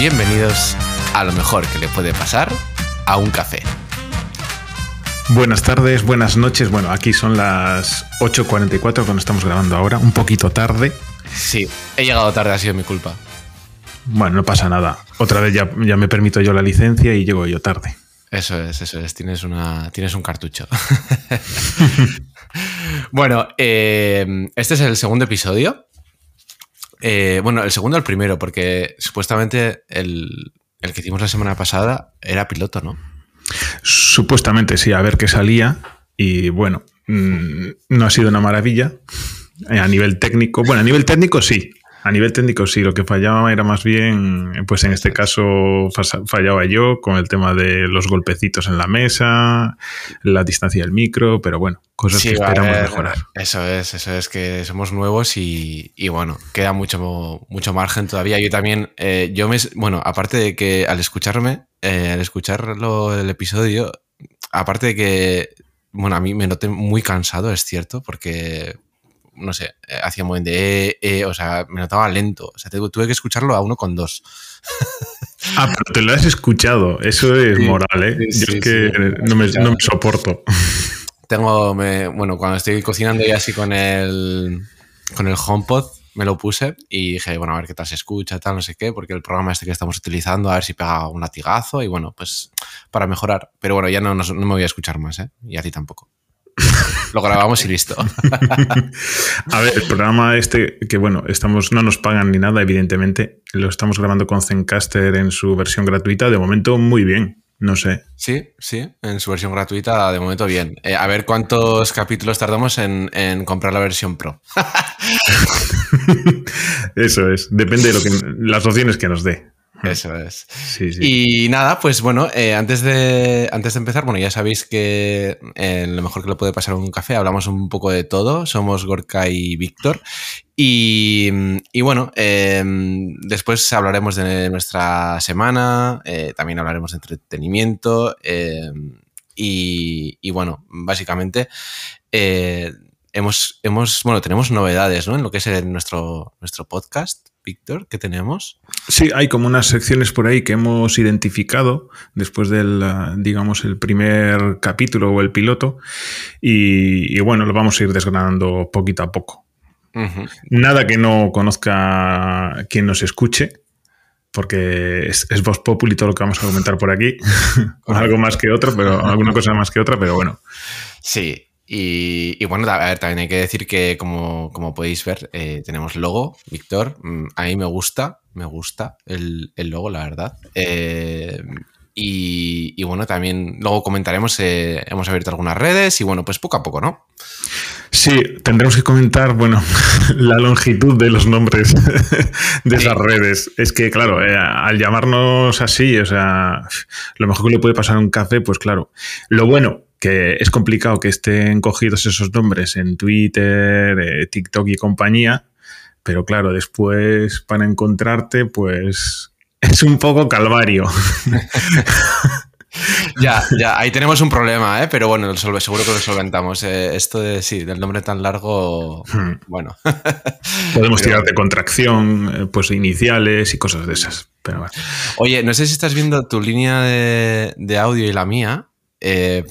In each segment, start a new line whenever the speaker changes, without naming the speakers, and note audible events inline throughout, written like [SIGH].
Bienvenidos a lo mejor que le puede pasar a un café.
Buenas tardes, buenas noches. Bueno, aquí son las 8.44 cuando estamos grabando ahora, un poquito tarde.
Sí, he llegado tarde, ha sido mi culpa.
Bueno, no pasa nada. Otra vez ya, ya me permito yo la licencia y llego yo tarde.
Eso es, eso es. Tienes, una, tienes un cartucho. [LAUGHS] bueno, eh, este es el segundo episodio. Eh, bueno, el segundo el primero, porque supuestamente el, el que hicimos la semana pasada era piloto, ¿no?
Supuestamente sí, a ver qué salía. Y bueno, mm, no ha sido una maravilla. Eh, a nivel técnico, bueno, a nivel técnico sí, a nivel técnico sí, lo que fallaba era más bien, pues en este caso fallaba yo con el tema de los golpecitos en la mesa, la distancia del micro, pero bueno, cosas que esperamos mejorar.
Eso es, eso es que somos nuevos y, bueno, queda mucho, mucho margen todavía. Yo también, eh, yo me, bueno, aparte de que al escucharme, eh, al escucharlo el episodio, aparte de que, bueno, a mí me noté muy cansado, es cierto, porque no sé, eh, hacía un momento de, eh, eh, o sea, me notaba lento. O sea, tuve que escucharlo a uno con dos. [LAUGHS]
Ah, pero te lo has escuchado. Eso es moral, ¿eh? Yo es que no, me, no, me, soporto. [LAUGHS]
Tengo, me, bueno, cuando estoy cocinando y así con el, con el HomePod, me lo puse y dije, bueno, a ver qué tal se escucha, tal, no sé qué, porque el programa este que estamos utilizando, a ver si pega un latigazo y bueno, pues para mejorar. Pero bueno, ya no, no, no me voy a escuchar más, ¿eh? Y a ti tampoco. [LAUGHS] Lo grabamos y listo. [LAUGHS]
a ver, el programa este, que bueno, estamos, no nos pagan ni nada, evidentemente. Lo estamos grabando con Zencaster en su versión gratuita. De momento, muy bien. No sé.
Sí, sí, en su versión gratuita, de momento bien. Eh, a ver cuántos capítulos tardamos en, en comprar la versión Pro. [LAUGHS]
Eso es. Depende de lo que, las opciones que nos dé. [LAUGHS]
Eso es. Y nada, pues bueno, eh, antes, de, antes de empezar, bueno, ya sabéis que eh, lo mejor que le puede pasar a un café, hablamos un poco de todo, somos Gorka y Víctor. Y, y, bueno, eh, después hablaremos de nuestra semana, también hablaremos de entretenimiento y, y, bueno, básicamente hemos, hemos, bueno, tenemos novedades ¿no? en lo que es nuestro, nuestro podcast. Víctor, que tenemos?
Sí, hay como unas secciones por ahí que hemos identificado después del, digamos, el primer capítulo o el piloto. Y, bueno, lo vamos a ir desgranando poquito a poco. Nada que no conozca quien nos escuche, porque es, es Voz Populi todo lo que vamos a comentar por aquí. [LAUGHS] Algo más que otro, pero alguna cosa más que otra, pero bueno.
Sí, y, bueno, a ver, también hay que decir que, como, como podéis ver, eh, tenemos logo, Víctor. Mm, a mí me gusta, me gusta el, el logo, la verdad. Eh, y, y, bueno, también luego comentaremos, eh, hemos abierto algunas redes y bueno, pues poco a poco, ¿no?
Sí, tendremos que comentar, bueno, [LAUGHS] la longitud de los nombres [LAUGHS] de esas redes. Es que, claro, al llamarnos así, o sea, lo mejor que le puede pasar a un café, pues claro. Lo bueno, que es complicado que estén cogidos esos nombres en Twitter, eh, TikTok y compañía, pero claro, después para encontrarte, pues [LAUGHS] es un poco calvario. [LAUGHS]
ya, ya, ahí tenemos un problema, ¿eh? pero bueno, seguro que lo solventamos. Eh, esto de sí, del nombre tan largo, hmm. bueno. [LAUGHS]
Podemos tirar de contracción, eh, pues iniciales y cosas de esas. Pero
Oye, no sé si estás viendo tu línea de, de audio y la mía. Eh,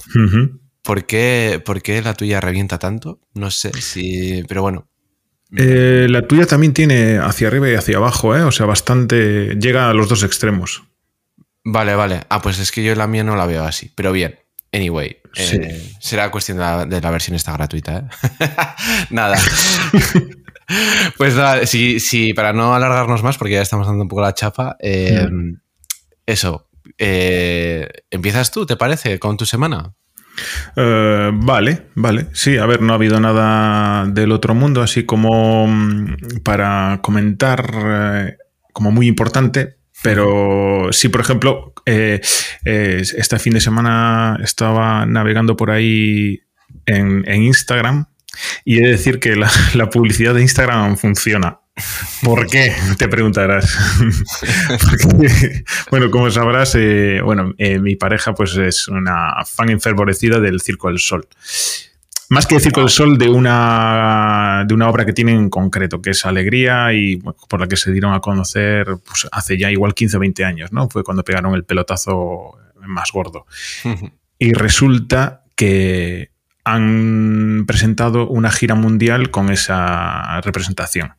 ¿por, qué, ¿por, qué, la tuya revienta tanto? No sé si. Pero bueno.
Eh, la tuya también tiene hacia arriba y hacia abajo, ¿eh? O sea, bastante. Llega a los dos extremos.
Vale, vale. Ah, pues es que yo la mía no la veo así. Pero bien. Anyway, eh, será cuestión de la, versión esta gratuita. [LAUGHS] nada. [LAUGHS] pues nada, si, para no alargarnos más, porque ya estamos dando un poco la chapa, eso, eh, ¿Empiezas tú, te parece, con tu semana?
Uh, vale, vale. Sí, a ver, no ha habido nada del otro mundo, así como mm, para comentar eh, como muy importante, pero sí, por ejemplo, eh, este fin de semana estaba navegando por ahí en, Instagram y he de decir que la [LAUGHS] publicidad de Instagram funciona. [LAUGHS] [LAUGHS] ¿Por qué? Te preguntarás. bueno, como sabrás, eh, bueno, eh, mi pareja pues es una fan enfervorecida del Circo del Sol. Más que decir con el Sol, de una, de una obra que tienen en concreto, que es Alegría y por la que se dieron a conocer pues, hace ya igual 15 o 20 años, ¿no? Fue cuando pegaron el pelotazo más gordo. y resulta que han presentado una gira mundial con esa representación.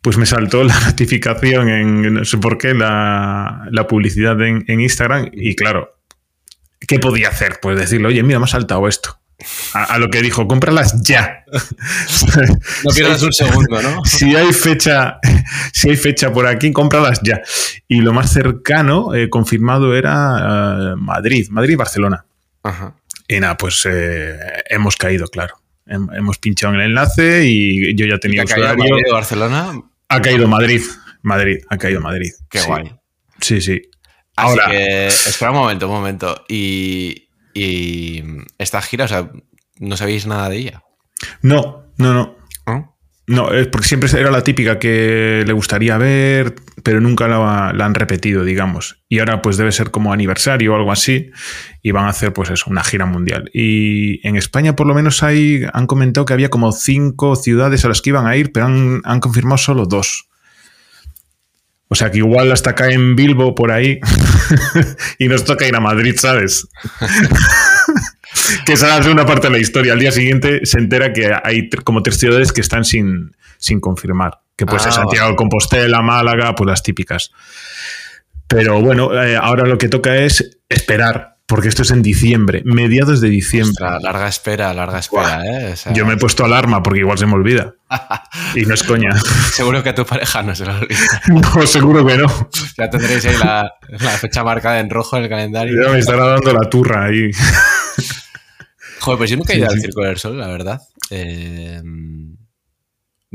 Pues me saltó la [LAUGHS] notificación en, no sé por qué, la, publicidad en, en Instagram y claro, ¿qué podía hacer? Pues decirle, oye, mira, me ha saltado esto. A, lo que dijo, cómpralas ya. [LAUGHS]
No pierdas un segundo, ¿no? [LAUGHS]
Si hay fecha, si hay fecha por aquí, cómpralas ya. Y lo más cercano, eh, confirmado, era eh, Madrid, Madrid-Barcelona. Ajá. Y nada, pues eh, hemos caído, claro. Hemos pinchado en el enlace y yo ya tenía
usuario. Madrid, Barcelona?
Ha caído Madrid. Madrid, ha caído Madrid.
Qué guay.
Sí, sí.
Ahora, espera un momento, un momento. Y, y esta gira, o sea, ¿no sabéis nada de ella?
No, no, no. ¿No? es porque siempre era la típica que le gustaría ver, pero nunca la, han repetido, digamos. Y ahora pues debe ser como aniversario o algo así, y van a hacer pues eso, una gira mundial. Y en España por lo menos han comentado que había como cinco ciudades a las que iban a ir, pero han, confirmado solo dos. O sea que igual hasta acá en Bilbo por ahí [LAUGHS] y nos toca ir a Madrid, ¿sabes? [LAUGHS] que esa es una parte de la historia. Al día siguiente se entera que hay como tres ciudades que están sin, sin confirmar. Que puede ser ah, Santiago, Compostela, Málaga, pues las típicas. Pero bueno, eh, ahora lo que toca es esperar porque esto es en diciembre, mediados de diciembre.
larga espera, larga espera, ¿eh?
Yo me he puesto alarma porque igual se me olvida. [LAUGHS] y no es coña.
seguro que a tu pareja no se lo olvida. [LAUGHS]
no, seguro que no.
Ya tendréis ahí la, fecha marcada en rojo en el calendario.
Ya me estará dando la turra ahí.
Joder, pues yo nunca he ido al Circo del Sol, la verdad. Eh,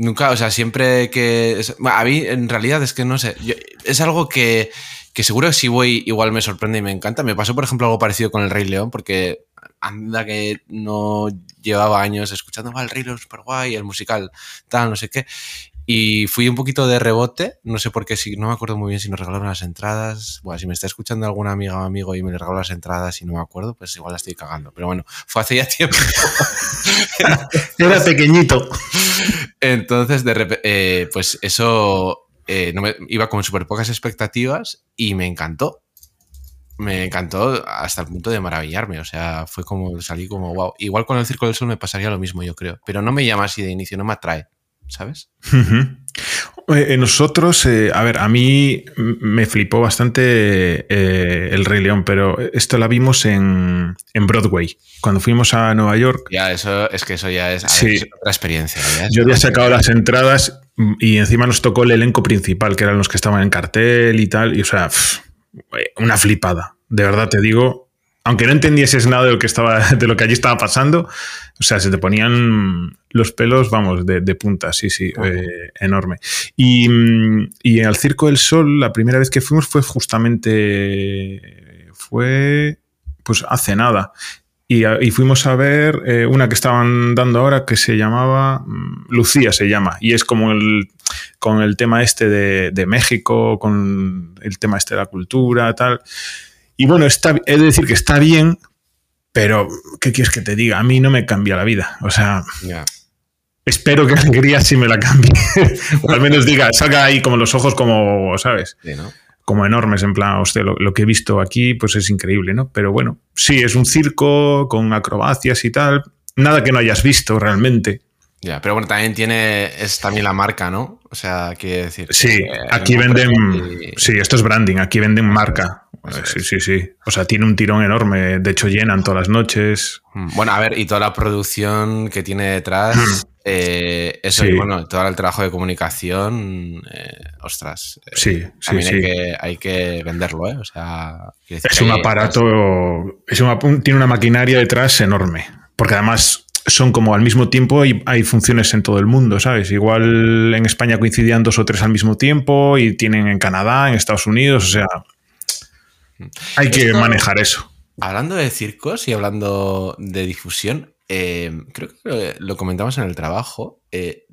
nunca, o sea, siempre que... A mí, en realidad, es que no sé. es algo que que seguro que si voy igual me sorprende y me encanta. Me pasó, por ejemplo, algo parecido con el Rey León, porque anda que no llevaba años escuchando, el Rey León super guay, el musical, tal, no sé qué. Y fui un poquito de rebote, no sé por qué, si, no me acuerdo muy bien si nos regalaron las entradas. Bueno, si me está escuchando alguna amiga o amigo y me regaló las entradas y no me acuerdo, pues igual la estoy cagando. Pero bueno, fue hace ya tiempo. [LAUGHS]
Era pequeñito.
Entonces, de repente, eh, pues eso eh, no me, iba con súper pocas expectativas y me encantó. Me encantó hasta el punto de maravillarme. O sea, fue como salí como wow. Igual con el Circo del Sol me pasaría lo mismo, yo creo. Pero no me llama así de inicio, no me atrae. ¿Sabes?
Eh, nosotros, eh, a ver, a mí me flipó bastante El Rey León, pero esto la vimos en, Broadway. Cuando fuimos a Nueva York.
Ya, eso es que eso ya es, otra experiencia.
Yo había sacado las entradas y encima nos tocó el elenco principal, que eran los que estaban en cartel y tal. Y o sea, una flipada. De verdad te digo, aunque no entendieses nada de lo que estaba, [LAUGHS] de lo que allí estaba pasando, o sea, se te ponían los pelos, vamos, de, punta, sí, sí, eh, enorme. Y, y al Circo del Sol, la primera vez que fuimos fue justamente, fue, pues hace nada. Y, fuimos a ver eh, una que estaban dando ahora que se llamaba mm, Lucía, se llama, y es como el, con el tema este de, México, con el tema este de la cultura, tal. Y bueno, está, he de decir que está bien, pero ¿qué quieres que te diga? A mí no me cambia la vida. O sea, espero que Alegría sí me la cambie. [LAUGHS] o al menos diga, salga ahí como los ojos como, ¿sabes? Sí, ¿no? como enormes, en plan, hostia, lo, que he visto aquí, pues es increíble, ¿no? Pero bueno, sí, es un circo con acrobacias y tal, nada que no hayas visto realmente.
Ya, pero bueno, también tiene, es también la marca, ¿no? O sea, quiere decir.
Sí, aquí venden, sí, esto es branding, aquí venden marca. Sí, sí, sí. O sea, tiene un tirón enorme, de hecho llenan todas las noches.
Mm, bueno, a ver, y toda la producción que tiene detrás, mm. Eh, eso y bueno, todo el trabajo de comunicación, eh, ostras.
Eh, sí, sí,
hay, Que, hay que venderlo, ¿eh? O sea,
es un aparato, tiene una maquinaria detrás enorme, porque además son como al mismo tiempo y hay funciones en todo el mundo, ¿sabes? Igual en España coincidían dos o tres al mismo tiempo y tienen en Canadá, en Estados Unidos, o sea, hay que manejar eso.
Hablando de circos y hablando de difusión, Em, creo que lo comentamos en el trabajo. Eh,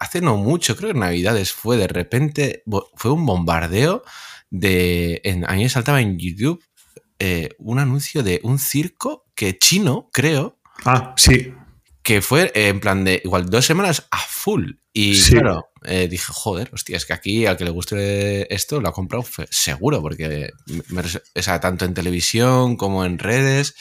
hace no mucho, creo que en Navidades fue de repente, fue un bombardeo de. En, a mí me saltaba en YouTube eh, un anuncio de un circo que chino, creo.
Ah, sí.
que fue en plan de igual dos semanas a full. Y claro, eh, dije, joder, hostia, es que aquí al que le guste esto lo ha comprado seguro, porque o sea, tanto en televisión como en redes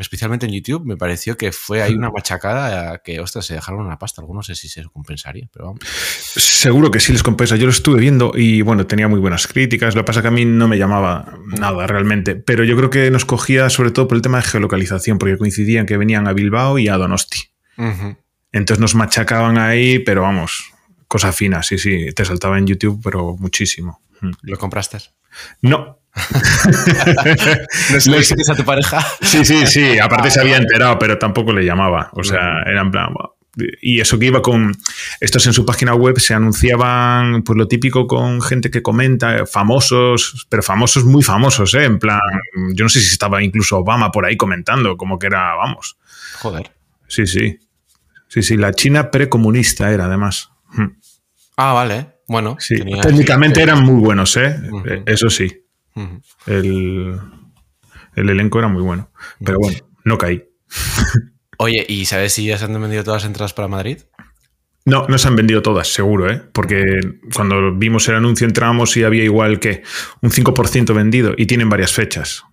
especialmente en YouTube, me pareció que fue ahí una [LAUGHS] machacada que, ostras, se dejaron una pasta. Algunos no sé si se compensaría, pero vamos.
Seguro que sí les compensa. Yo lo estuve viendo y, bueno, tenía muy buenas críticas. Lo que pasa es que a mí no me llamaba nada realmente. Pero yo creo que nos cogía sobre todo por el tema de geolocalización, porque coincidían que venían a Bilbao y a Donosti. Entonces nos machacaban ahí, pero vamos, cosa fina, sí, sí. Te saltaba en YouTube, pero muchísimo.
¿Lo compraste?
No, [LAUGHS]
¿No le a tu pareja?
Sí, sí, sí. Aparte se había enterado, pero tampoco le llamaba. O sea, era en plan. Y eso que iba con. Estos en su página web se anunciaban, pues lo típico con gente que comenta, famosos, pero famosos muy famosos, ¿eh? En plan. Yo no sé si estaba incluso Obama por ahí comentando, como que era, vamos.
Joder.
Sí, sí. Sí, sí. La China precomunista era, además. Hmm.
Ah, vale. Bueno.
Sí. Técnicamente eran muy buenos, ¿eh? Eso sí el, elenco era muy bueno. Pero bueno, no caí.
Oye, ¿y sabes si ya se han vendido todas las entradas para Madrid?
No, no se han vendido todas, seguro, ¿eh? Porque cuando vimos el anuncio entramos y había igual que un 5% vendido y tienen varias fechas.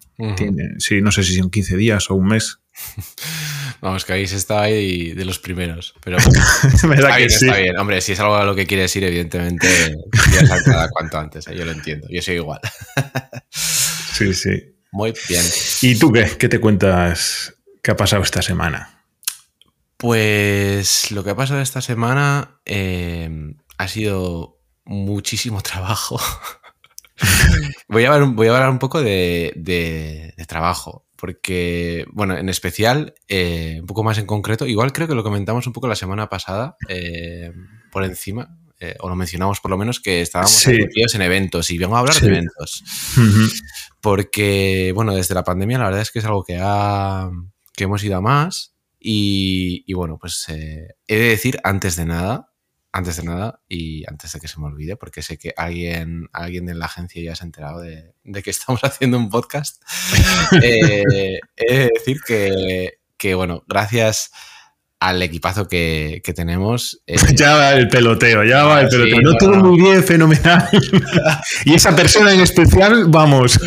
sí, no sé si son 15 días o un mes. [LAUGHS]
Vamos, que se está ahí de los primeros. Pero [LAUGHS] está, bien, está bien. Hombre, si es algo a lo que quieres ir, evidentemente, ya cuanto antes. ¿eh? Yo lo entiendo. Yo soy igual. [LAUGHS]
sí, sí.
Muy bien.
¿Y tú qué? ¿Qué te cuentas? ¿Qué ha pasado esta semana?
Pues lo que ha pasado esta semana eh, ha sido muchísimo [LAUGHS] trabajo. voy, a hablar, voy a hablar un poco de, de trabajo porque, bueno, en especial, eh, un poco más en concreto, igual creo que lo comentamos un poco la semana pasada, eh, por encima, eh, o lo mencionamos por lo menos, que estábamos metidos en eventos y vengo a hablar de eventos. Porque, bueno, desde la pandemia la verdad es que es algo que, ha, que hemos ido a más y, y bueno, pues he de decir, antes de nada, antes de nada y antes de que se me olvide, porque sé que alguien, alguien de la agencia ya se ha enterado de, que [LAUGHS] estamos haciendo un podcast, [LAUGHS] eh, he de decir que, bueno, gracias al equipazo que, tenemos.
Eh, [LAUGHS] ya va el peloteo, ya va el peloteo. no todo muy bien, fenomenal. y esa persona en especial, vamos.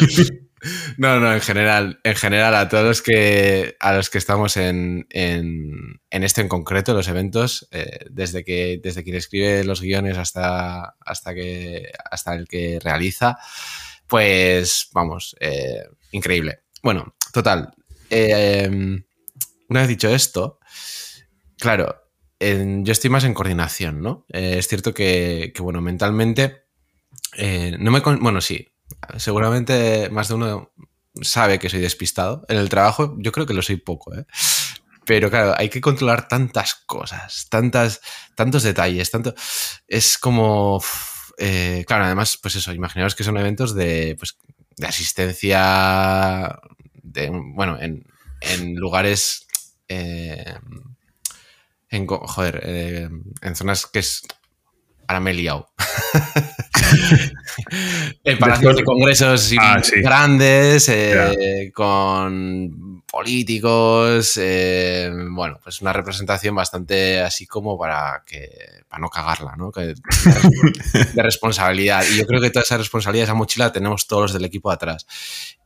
No, no, en general, en general a todos los que, a los que estamos en, en, en esto en concreto, los eventos, eh, desde, que, desde quien escribe los guiones hasta, hasta, que, hasta el que realiza, pues vamos, eh, increíble. Bueno, total. Em, una vez dicho esto, claro, yo estoy más en coordinación, ¿no? Eh, es cierto que, que bueno, mentalmente, no me... Bueno, sí, seguramente más de uno sabe que soy despistado. En el trabajo yo creo que lo soy poco, ¿eh? Pero claro, hay que controlar tantas cosas, tantas, tantos detalles, tanto... Es como... Eh, claro, además, pues eso, imaginaos que son eventos de, pues, de asistencia, de, bueno, en, lugares... Eh, en, joder, en zonas que es ahora me he liado. [LAUGHS] en palacios de congresos ah, grandes, eh, con políticos, eh, bueno, pues una representación bastante así como para que para no cagarla, ¿no? [LAUGHS] de responsabilidad. Y yo creo que toda esa responsabilidad, esa mochila, tenemos todos los del equipo atrás.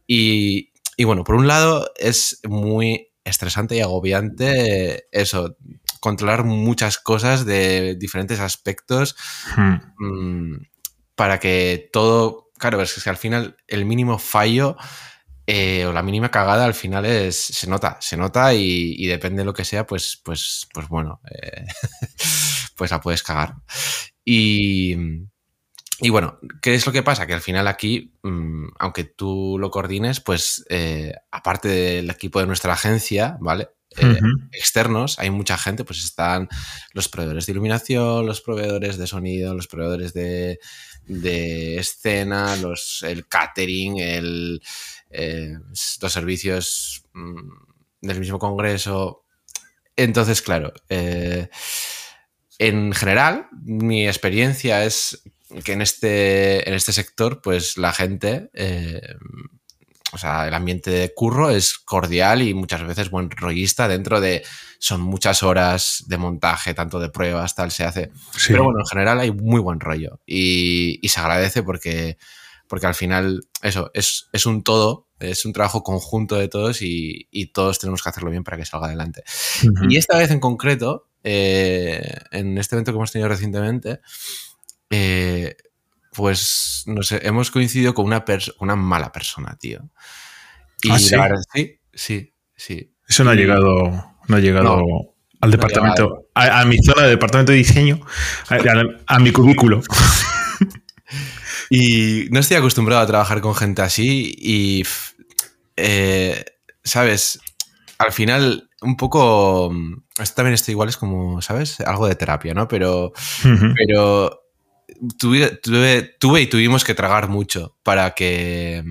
Y, y bueno, por un lado es muy estresante y agobiante eso, controlar muchas cosas de diferentes aspectos hmm. mm, para que todo, claro, es que al final el mínimo fallo eh, o la mínima cagada al final es, se nota, se nota y, depende de lo que sea, pues, pues, pues bueno, eh, [LAUGHS] pues la puedes cagar. Y, y bueno, ¿qué es lo que pasa? Que al final aquí, mm, aunque tú lo coordines, pues eh, aparte del equipo de nuestra agencia, ¿vale? Eh, externos, hay mucha gente, pues están los proveedores de iluminación, los proveedores de sonido, los proveedores de, escena, los, el catering, el, eh, los servicios mm, del mismo congreso. Entonces, claro, eh, en general, mi experiencia es que en este, en este sector, pues la gente o sea, el ambiente de curro es cordial y muchas veces buen rollista dentro de, son muchas horas de montaje, tanto de pruebas, tal, se hace. Pero bueno, en general hay muy buen rollo y, se agradece porque, porque al final, eso, es, es, un todo, es un trabajo conjunto de todos y, todos tenemos que hacerlo bien para que salga adelante. Y esta vez en concreto, eh, en este evento que hemos tenido recientemente, eh, pues no sé, hemos coincidido con una, una mala persona, tío.
Y ¿Ah, sí?
sí, sí, sí.
Eso no ha llegado, no ha llegado al departamento, a, mi zona de departamento de diseño, a, mi cubículo. [LAUGHS]
y no estoy acostumbrado a trabajar con gente así y, eh, ¿sabes? Al final, un poco, esto también está igual, es como, ¿sabes? Algo de terapia, ¿no? Pero, pero tuve, tuve, y tuvimos que tragar mucho para que,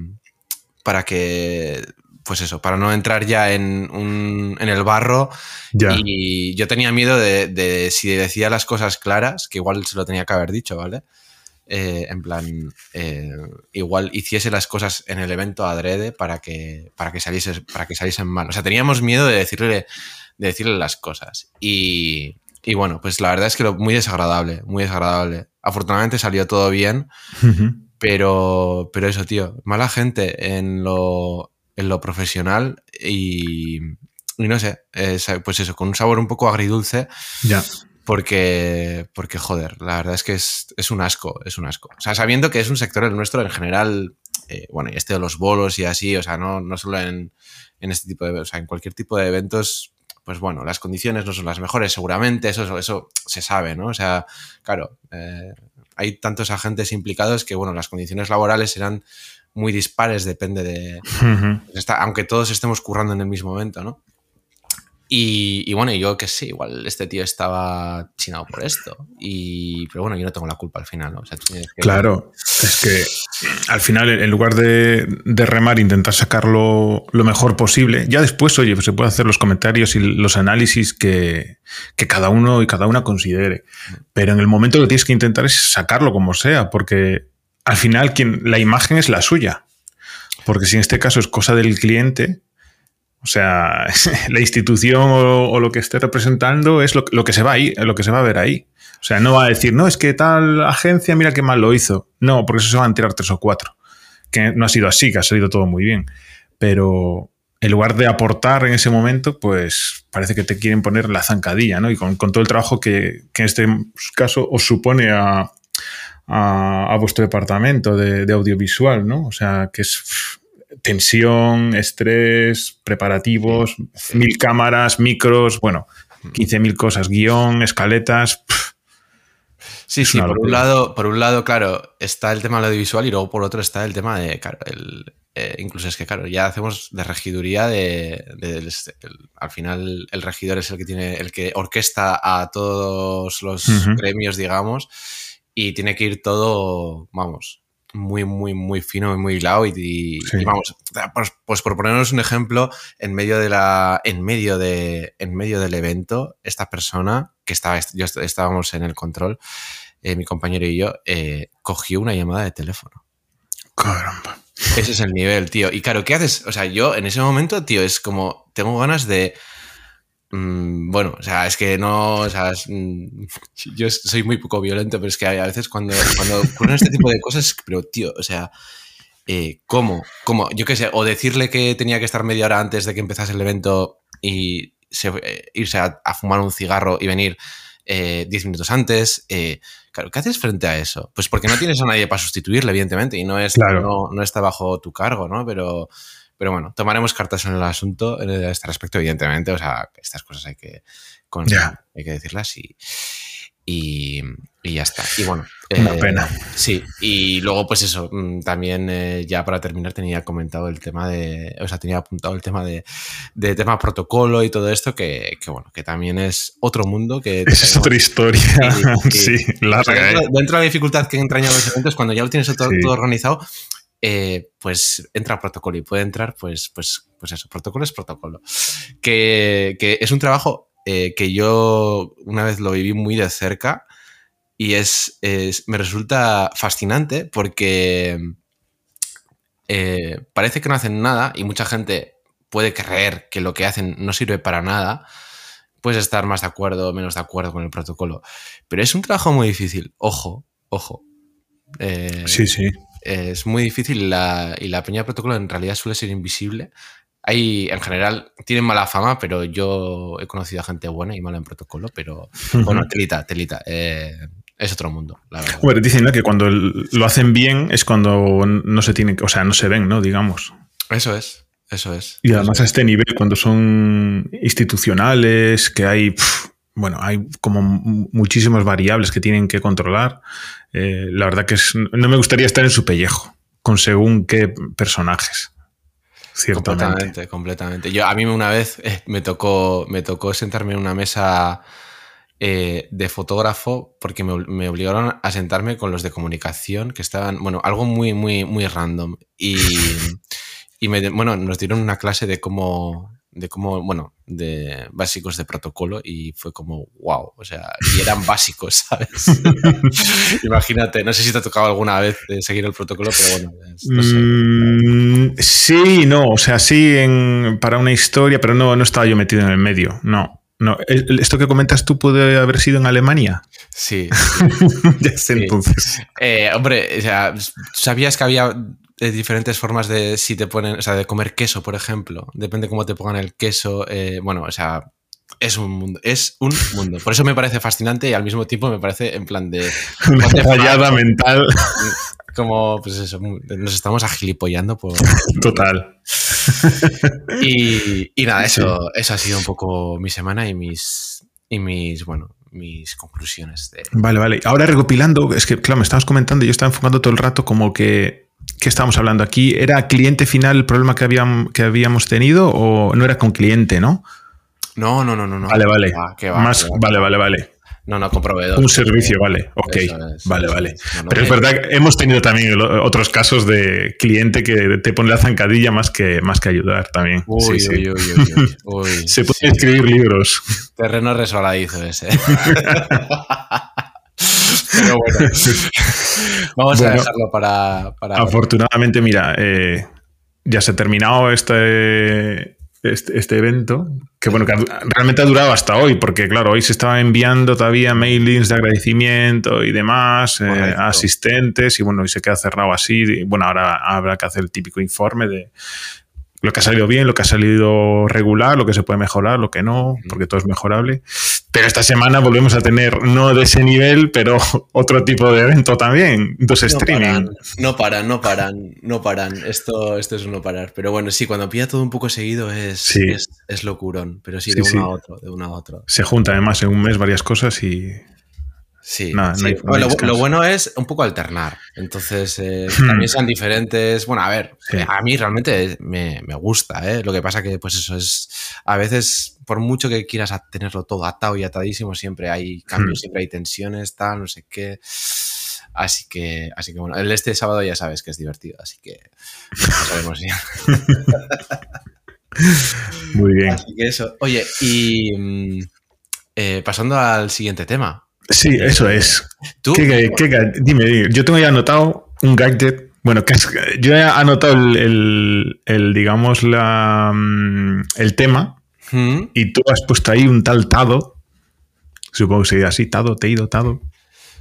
para que, pues eso, para no entrar ya en, un, en el barro. Y yo tenía miedo de, si decía las cosas claras, que igual se lo tenía que haber dicho, ¿vale? Eh, en plan, eh, igual hiciese las cosas en el evento adrede para que, para que, saliese, para que saliesen mal. O sea, teníamos miedo de decirle, de decirle las cosas. Y, y bueno, pues la verdad es que lo, muy desagradable, muy desagradable. Afortunadamente salió todo bien, pero, pero eso, tío, mala gente en lo, en lo profesional y, y no sé, pues eso, con un sabor un poco agridulce.
Ya.
Porque, porque, joder, la verdad es que es, es, un asco, es un asco. O sea, sabiendo que es un sector el nuestro en general, eh, bueno, y este de los bolos y así, o sea, no, no solo en, en este tipo de, o sea, en cualquier tipo de eventos pues bueno, las condiciones no son las mejores, seguramente, eso, eso se sabe, ¿no? O sea, claro, eh, hay tantos agentes implicados que, bueno, las condiciones laborales serán muy dispares, depende de... aunque todos estemos currando en el mismo momento, ¿no? Y, bueno, yo que sé, igual este tío estaba chinado por esto. Y, pero bueno, yo no tengo la culpa al final. ¿no?
claro, es que al final, en lugar de, remar, intentar sacarlo lo mejor posible, ya después, oye, pues se puede hacer los comentarios y los análisis que, cada uno y cada una considere. Pero en el momento lo que tienes que intentar es sacarlo como sea, porque al final quien, la imagen es la suya. Porque si en este caso es cosa del cliente, o sea, [LAUGHS] la institución o, lo que esté representando es lo, que se va ahí, lo que se va a ver ahí. O sea, no va a decir, no, es que tal agencia, mira qué mal lo hizo. No, porque eso se van a tirar tres o cuatro. Que no ha sido así, que ha salido todo muy bien. Pero en lugar de aportar en ese momento, pues parece que te quieren poner la zancadilla, ¿no? Y con, todo el trabajo que, en este caso os supone a, vuestro departamento de, de, audiovisual, ¿no? O sea, que es tensión, estrés, preparativos, mil cámaras, micros, bueno, 15.000 cosas, guion, escaletas.
sí, sí, por un, lado, por un lado, claro, está el tema de audiovisual y luego por otro está el tema de, claro, el, eh, incluso es que, claro, ya hacemos de regiduría de, al final el regidor es el que tiene, el que orquesta a todos los gremios, digamos, y tiene que ir todo, vamos, muy, muy, muy fino y muy hilado. Y, vamos, pues, pues, por ponernos un ejemplo, en medio de la. En medio de. En medio del evento, esta persona, que estaba, yo estábamos en el control, eh, mi compañero y yo, eh, cogió una llamada de teléfono.
Caramba.
Ese es el nivel, tío. Y claro, ¿qué haces? O sea, yo en ese momento, tío, es como. Tengo ganas de bueno, o sea, es que no, o sea, mm, [LAUGHS] yo soy muy poco violento, pero es que a veces cuando, cuando ocurren este tipo de cosas, pero tío, o sea, eh, ¿cómo? ¿Cómo? Yo qué sé, o decirle que tenía que estar media hora antes de que empezase el evento y eh, irse a, fumar un cigarro y venir eh, diez minutos antes. claro, ¿qué haces frente a eso? Pues porque no tienes a nadie para sustituirle, evidentemente, y no, es, no, no está bajo tu cargo, ¿no? Pero pero bueno, tomaremos cartas en el asunto en este respecto, evidentemente. O sea, estas cosas hay que, hay que decirlas y, y, ya está. Y bueno.
Una eh, pena.
Sí, y luego, pues eso, mm, también eh, ya para terminar tenía comentado el tema de, o sea, tenía apuntado el tema de, de tema protocolo y todo esto, que, que, bueno, que también es otro mundo. que
Es otra historia, [LAUGHS] sí, larga.
dentro, ¿eh? dentro, de la dificultad que entraña los eventos, cuando ya lo tienes todo organizado, eh, pues entra protocolo y puede entrar, pues, pues, pues eso, protocolo es protocolo. Que, es un trabajo eh, que yo una vez lo viví muy de cerca y es, me resulta fascinante porque eh, parece que no hacen nada y mucha gente puede creer que lo que hacen no sirve para nada, puedes estar más de acuerdo o menos de acuerdo con el protocolo. Pero es un trabajo muy difícil. Ojo, ojo.
Sí, sí.
Es muy difícil la, y la peña de protocolo en realidad suele ser invisible. Hay, en general, tienen mala fama, pero yo he conocido a gente buena y mala en protocolo, pero bueno, telita, telita. Eh, es otro mundo, la verdad.
Bueno, dicen que cuando lo hacen bien es cuando no se tienen, o sea, no se ven, ¿no? Digamos.
Eso es, eso es.
Y además a este nivel, cuando son institucionales, que hay, bueno, hay como muchísimas variables que tienen que controlar, eh, la verdad que es, no me gustaría estar en su pellejo, con según qué personajes. Ciertamente.
Completamente, completamente. Yo, a mí una vez eh, me, tocó, me tocó sentarme en una mesa eh, de fotógrafo porque me, obligaron a sentarme con los de comunicación que estaban, bueno, algo muy, muy, muy random. Y, y me, bueno, nos dieron una clase de cómo, de cómo, bueno, de básicos de protocolo y fue como, wow, o sea, y eran [LAUGHS] básicos, ¿sabes? [LAUGHS] Imagínate, no sé si te ha tocado alguna vez seguir el protocolo, pero bueno, no sé.
Mm, sí, no, o sea, sí en, para una historia, pero no, no estaba yo metido en el medio, no. No, ¿esto que comentas tú puede haber sido en Alemania?
Sí. [LAUGHS]
ya sé, entonces.
Eh, hombre, o sea, ¿sabías que había eh, diferentes formas de si te ponen, o sea, de comer queso, por ejemplo? Depende cómo te pongan el queso. Eh, bueno, o sea, es un mundo, es un mundo. Por eso me parece fascinante y al mismo tiempo me parece en plan de... [LAUGHS]
Una fallada mental. [LAUGHS]
Como, pues eso, nos estamos agilipollando por... [LAUGHS]
Total.
Y, nada, eso, eso ha sido un poco mi semana y mis, y mis, bueno, mis conclusiones. De...
Vale, vale. Ahora recopilando, es que, claro, me estabas comentando, yo estaba enfocando todo el rato como que ¿Qué estábamos hablando aquí? ¿Era cliente final el problema que, habíamos, que habíamos tenido o no era con cliente, no?
No, no, no, no.
Vale, vale. Más, vale, vale, vale.
No, no, con proveedor.
Un servicio, vale. Ok, vale, vale. Pero es verdad que hemos tenido también otros casos de cliente que te pone la zancadilla más que, más que ayudar también.
Uy,
sí,
uy, uy, uy, [LAUGHS]
Se pueden escribir libros.
Terreno resbaladizo ese. [LAUGHS] Pero bueno, [LAUGHS] vamos a dejarlo para,
Afortunadamente, mira, eh, ya se ha terminado este, este, este, evento, que bueno, que realmente ha durado hasta hoy, porque claro, hoy se estaban enviando todavía mailings de agradecimiento y demás eh, a asistentes, y bueno, hoy se queda cerrado así. Y, bueno, ahora habrá que hacer el típico informe de lo que ha salido bien, lo que ha salido regular, lo que se puede mejorar, lo que no, porque todo es mejorable. Pero esta semana volvemos a tener, no de ese nivel, pero [LAUGHS] otro tipo de evento también, dos streaming.
no paran, no paran, no paran. Esto, esto es un no parar. Pero bueno, sí, cuando pilla todo un poco seguido es, es, locurón, pero sí, de uno a otro, de uno a otro.
Se junta además en un mes varias cosas y
Sí, lo, bueno es un poco alternar. Entonces, eh, hmm. también sean diferentes. Bueno, a ver, a mí realmente me, gusta, ¿eh? Lo que pasa que, pues eso es. A veces, por mucho que quieras tenerlo todo atado y atadísimo, siempre hay cambios, hmm. siempre hay tensiones, tal, no sé qué. Así que, así que bueno, el este sábado ya sabes que es divertido, así que sabemos ya. [LAUGHS]
Muy bien.
Así que eso. Oye, y mm, eh, pasando al siguiente tema.
Sí, eso es. dime, yo tengo ya anotado un gadget. Bueno, que yo he anotado el, digamos, la, mm, el tema ¿Mm? y tú has puesto ahí un tal Tado. Supongo que sería así, Tado, Teido, Tado.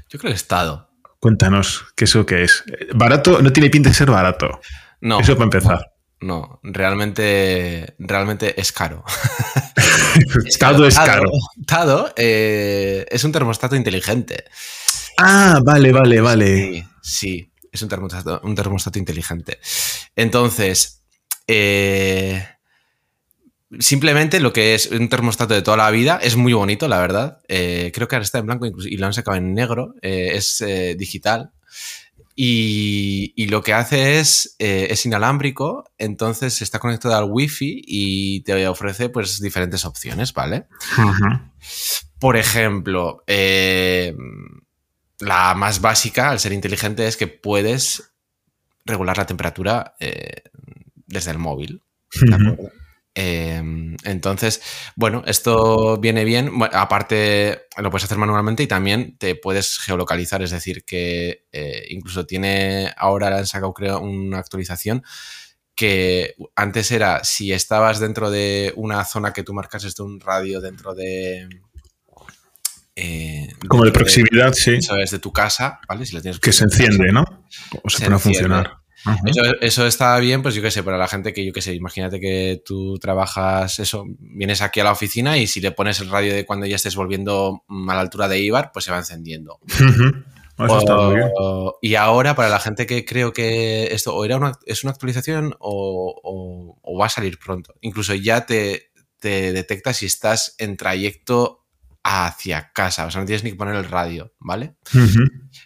Yo creo que es Tado.
Cuéntanos, ¿qué eso qué es? Barato, no tiene pinta de ser barato. No. Eso para empezar.
No, realmente, realmente es caro. [LAUGHS]
Tado es caro.
Tado eh, es un termostato inteligente.
Ah, vale, vale, vale.
Sí, es un termostato, un termostato inteligente. Entonces, eh, simplemente lo que es un termostato de toda la vida es muy bonito, la verdad. Eh, creo que ahora está en blanco y lo han sacado en negro. es digital. Y, lo que hace es, eh, es inalámbrico, entonces está conectado al wifi y te ofrece pues diferentes opciones, ¿vale? Por ejemplo, eh, la más básica, al ser inteligente, es que puedes regular la temperatura eh, desde el móvil. Em, entonces, bueno, esto viene bien. aparte, lo puedes hacer manualmente y también te puedes geolocalizar. Es decir, que eh, incluso tiene ahora han sacado, creo, una actualización que antes era si estabas dentro de una zona que tú marcas de un radio dentro de.
Eh, Como de proximidad, sí.
Sabes, de tu casa, ¿vale? Si tienes
que se enciende, ¿no? O se, pone a funcionar.
Eso, está bien, pues yo qué sé, para la gente que yo qué sé, imagínate que tú trabajas eso, vienes aquí a la oficina y si le pones el radio de cuando ya estés volviendo mm, a la altura de Ibar, pues se va encendiendo. y ahora, para la gente que creo que esto o era una, es una actualización o, va a salir pronto, incluso ya te, te detecta si estás en trayecto hacia casa, o sea, no tienes ni que poner el radio, ¿vale?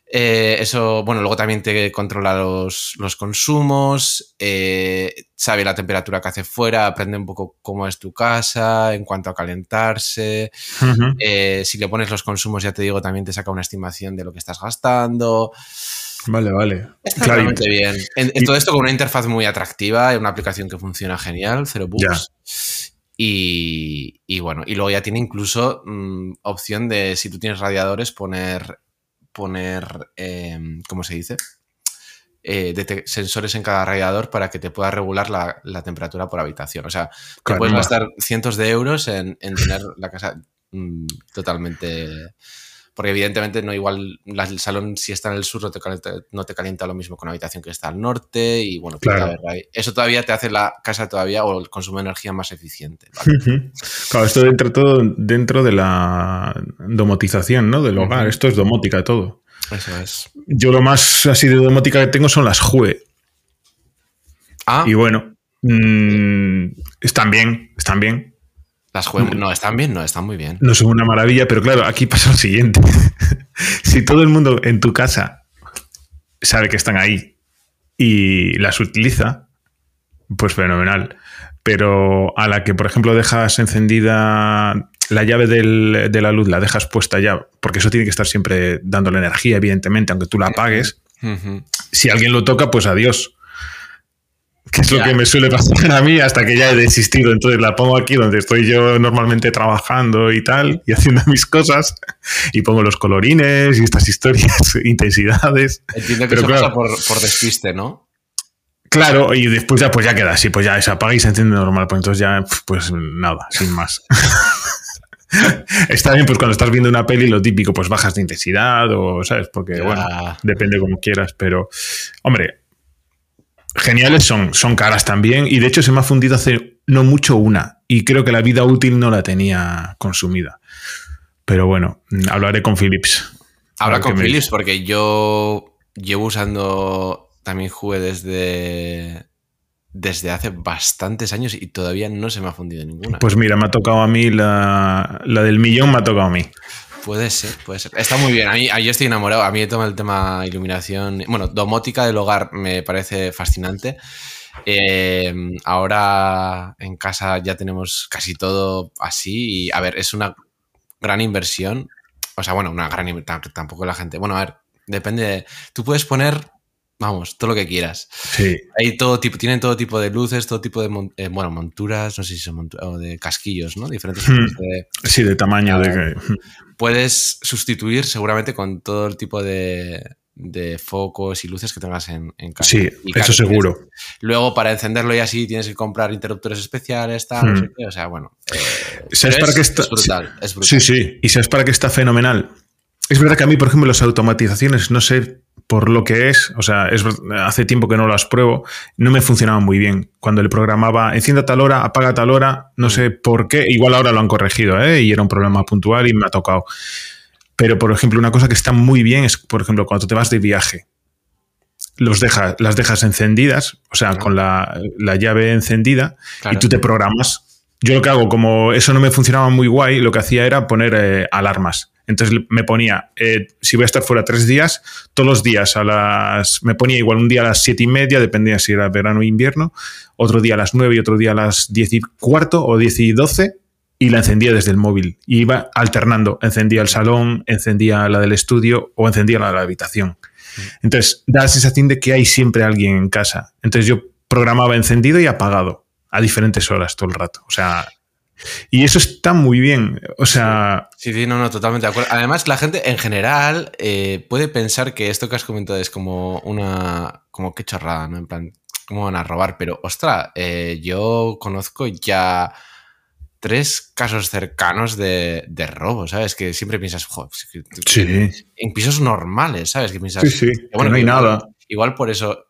Eh, eso, bueno, luego también te controla los, consumos, eh, sabe la temperatura que hace fuera, aprende un poco cómo es tu casa en cuanto a calentarse. Eh, si le pones los consumos, ya te digo, también te saca una estimación de lo que estás gastando.
Vale, vale.
Está claramente bien. En, todo esto con una interfaz muy atractiva, una aplicación que funciona genial, cero bugs. Y, bueno, y luego ya tiene incluso mm, opción de, si tú tienes radiadores, poner, poner em, ¿cómo se dice? Eh, sensores en cada radiador para que te pueda regular la, temperatura por habitación. O sea, te puedes gastar cientos de euros en, en tener la casa mm, totalmente porque evidentemente no igual el salón si está en el sur no te, calienta, lo mismo con una habitación que está al norte y bueno, claro. eso todavía te hace la casa todavía o el consumo de energía más eficiente.
claro, esto entra todo dentro de la domotización ¿no? del hogar, esto es domótica todo.
Eso es.
Yo lo más así de domótica que tengo son las JUE. Ah. Y bueno, mm, están bien, están bien.
Las no, están bien, no, están muy bien.
No son una maravilla, pero claro, aquí pasa lo siguiente. [LAUGHS] si todo el mundo en tu casa sabe que están ahí y las utiliza, pues fenomenal. Pero a la que, por ejemplo, dejas encendida la llave de la luz, la dejas puesta ya, porque eso tiene que estar siempre dándole energía, evidentemente, aunque tú la apagues. Si alguien lo toca, pues adiós que es lo que me suele pasar a mí hasta que ya he desistido. Entonces la pongo aquí donde estoy yo normalmente trabajando y tal, y haciendo mis cosas, y pongo los colorines y estas historias, [LAUGHS] intensidades.
Entiendo que Pero eso pasa por, despiste, ¿no?
Claro, y después ya, pues ya queda así, pues ya se apaga y se enciende normal, pues entonces ya, pues nada, sin más. [LAUGHS] Está bien, pues cuando estás viendo una peli, lo típico, pues bajas de intensidad o, ¿sabes? Porque, bueno, depende como quieras, pero, hombre, geniales son, son caras también. Y de hecho se me ha fundido hace no mucho una. Y creo que la vida útil no la tenía consumida. Pero bueno, hablaré con Philips.
Habla con Philips porque yo llevo usando también jugué desde desde hace bastantes años y todavía no se me ha fundido ninguna.
Pues mira, me ha tocado a mí la, la del millón, me ha tocado a mí.
Puede ser, puede ser. Está muy bien. A mí, yo estoy enamorado. A mí todo el tema iluminación, bueno, domótica del hogar me parece fascinante. Eh, ahora en casa ya tenemos casi todo así y a ver, es una gran inversión. O sea, bueno, una gran inversión, tampoco la gente. Bueno, a ver, depende. Tú puedes poner Vamos, todo lo que quieras.
Sí.
Hay todo tipo, tienen todo tipo de luces, todo tipo de eh, bueno, monturas, no sé si son monturas, o de casquillos, ¿no? Diferentes
hmm. de, Sí, de tamaño. de
Puedes sustituir seguramente con todo el tipo de, focos y luces que tengas en, casa.
Sí, eso seguro.
Luego, para encenderlo y así, tienes que comprar interruptores especiales, tal, no sé hmm. qué. O sea, bueno.
Eh, ¿Sabes para qué está? Es brutal, es brutal. Sí, sí. ¿Y sabes para qué está fenomenal? Es verdad que a mí, por ejemplo, las automatizaciones, no sé por lo que es, o sea, es, hace tiempo que no las pruebo, no me funcionaban muy bien. Cuando le programaba, encienda tal hora, apaga tal hora, no sé por qué, igual ahora lo han corregido, ¿eh? y era un problema puntual y me ha tocado. Pero, por ejemplo, una cosa que está muy bien es, por ejemplo, cuando te vas de viaje, los dejas, las dejas encendidas, o sea, con la, llave encendida, y tú te programas. Yo lo que hago, como eso no me funcionaba muy guay, lo que hacía era poner eh, alarmas. Entonces me ponía, eh, si voy a estar fuera tres días, todos los días a las. Me ponía igual un día a las siete y media, dependía si era verano o invierno, otro día a las nueve y otro día a las diez y cuarto o diez y doce, y la encendía desde el móvil. Y iba alternando. Encendía el salón, encendía la del estudio o encendía la de la habitación. Entonces da la sensación de que hay siempre alguien en casa. Entonces yo programaba encendido y apagado a diferentes horas todo el rato. O sea, y eso está muy bien. O sea.
Sí, sí, no, no, totalmente de acuerdo. Además, la gente en general eh, puede pensar que esto que has comentado es como una. como qué chorrada, ¿no? En plan, ¿cómo van a robar? Pero, ostra, eh, yo conozco ya tres casos cercanos de, de robo, ¿sabes? Que siempre piensas, joder,
sí.
en pisos normales, ¿sabes? Que piensas,
sí, sí, bueno, no hay nada.
Igual por eso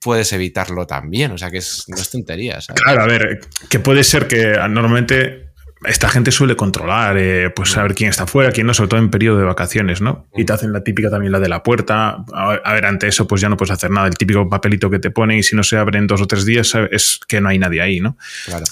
puedes evitarlo también. O sea, que es, no es tontería.
Claro, a ver, que puede ser que normalmente esta gente suele controlar, eh, pues saber quién está fuera, quién no, sobre todo en periodo de vacaciones, ¿no? Y te hacen la típica también la de la puerta. A ver, ante eso, pues ya no puedes hacer nada. El típico papelito que te ponen y si no se abre en dos o tres días, es que no hay nadie ahí, ¿no?
Claro